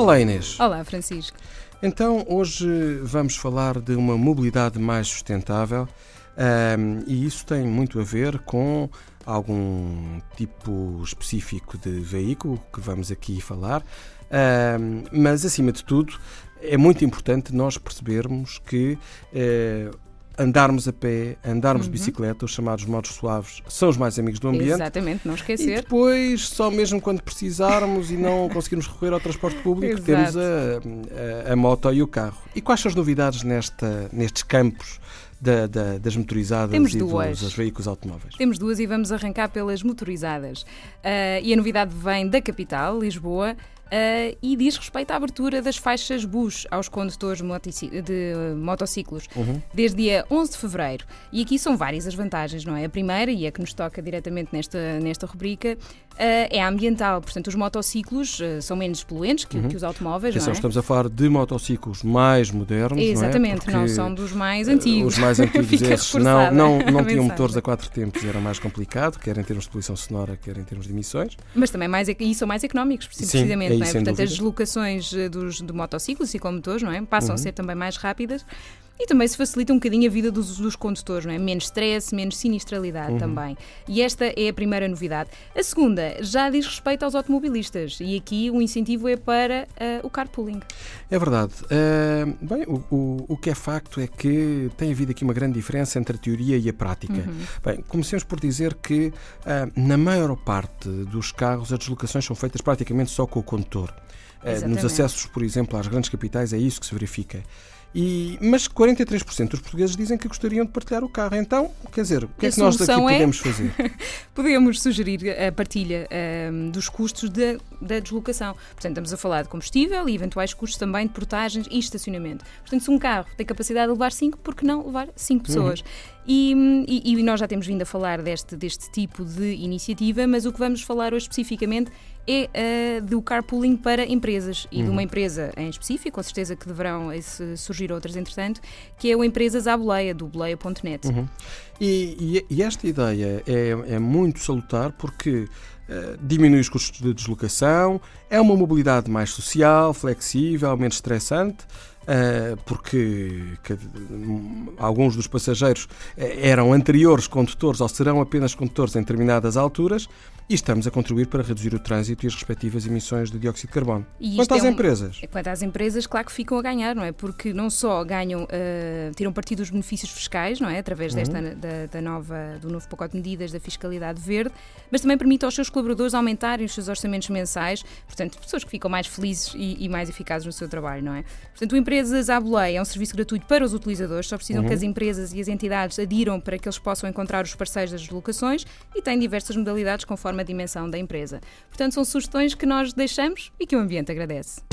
Olá Inês. Olá Francisco. Então hoje vamos falar de uma mobilidade mais sustentável um, e isso tem muito a ver com algum tipo específico de veículo que vamos aqui falar, um, mas acima de tudo é muito importante nós percebermos que uh, andarmos a pé, andarmos uhum. de bicicleta, os chamados modos suaves, são os mais amigos do ambiente. Exatamente, não esquecer. E depois, só mesmo quando precisarmos e não conseguirmos recorrer ao transporte público, temos a, a, a, moto e o carro. E quais são as novidades nesta, nestes campos? Da, da, das motorizadas Temos e duas. dos veículos automóveis. Temos duas e vamos arrancar pelas motorizadas. Uh, e a novidade vem da capital, Lisboa, Uh, e diz respeito à abertura das faixas bus aos condutores de motociclos uhum. desde dia 11 de fevereiro. E aqui são várias as vantagens, não é? A primeira, e a que nos toca diretamente nesta, nesta rubrica, uh, é a ambiental. Portanto, os motociclos uh, são menos poluentes que, uhum. que os automóveis. Atenção, é? estamos a falar de motociclos mais modernos. Exatamente, não, é? não são dos mais antigos. Os mais antigos, esses não, não, não tinham motores a quatro tempos, era mais complicado, quer em termos de poluição sonora, quer em termos de emissões. Mas também mais, e são mais económicos, precisamente. Sim, é é? Portanto, as deslocações eh, dos, de motociclos e com motores, não é? Passam uhum. a ser também mais rápidas e também se facilita um bocadinho a vida dos, dos condutores, não é? Menos stress, menos sinistralidade uhum. também. E esta é a primeira novidade. A segunda já diz respeito aos automobilistas e aqui o incentivo é para uh, o carpooling. É verdade. Uh, bem, o, o, o, que é facto é que tem havido aqui uma grande diferença entre a teoria e a prática. Uhum. Bem, comecemos por dizer que uh, na maior parte dos carros as deslocações são feitas praticamente só com o condutor. Nos acessos, por exemplo, às grandes capitais, é isso que se verifica. E, mas 43% dos portugueses dizem que gostariam de partilhar o carro. Então, quer dizer, o que é que nós daqui é... podemos fazer? podemos sugerir a partilha um, dos custos de, da deslocação. Portanto, estamos a falar de combustível e eventuais custos também de portagens e estacionamento. Portanto, se um carro tem capacidade de levar 5, por que não levar 5 pessoas? Uhum. E, e, e, nós já temos vindo a falar deste, deste tipo de iniciativa, mas o que vamos falar hoje especificamente é uh, do carpooling para empresas e uhum. de uma empresa em específico, com certeza que deverão surgir outras entretanto, que é a empresa Zaboleia, do boleia.net. Uhum. E, e, esta ideia é, é muito salutar porque uh, diminui os custos de deslocação, é uma mobilidade mais social, flexível, menos estressante. Uh, porque que, alguns dos passageiros eram anteriores condutores ou serão apenas condutores em determinadas alturas e estamos a contribuir para reduzir o trânsito e as respectivas emissões de dióxido de carbono. quanto às é um, empresas? Quanto às empresas, claro que ficam a ganhar, não é? Porque não só ganham, uh, tiram partido dos benefícios fiscais, não é? Através desta, uhum. da, da, nova, do novo pacote de medidas da fiscalidade verde, mas também permite aos seus colaboradores aumentarem os seus orçamentos mensais, portanto, pessoas que ficam mais felizes e, e mais eficazes no seu trabalho, não é? Portanto, o Empresas à Boleia é um serviço gratuito para os utilizadores, só precisam uhum. que as empresas e as entidades adiram para que eles possam encontrar os parceiros das deslocações e tem diversas modalidades conforme a dimensão da empresa. Portanto, são sugestões que nós deixamos e que o ambiente agradece.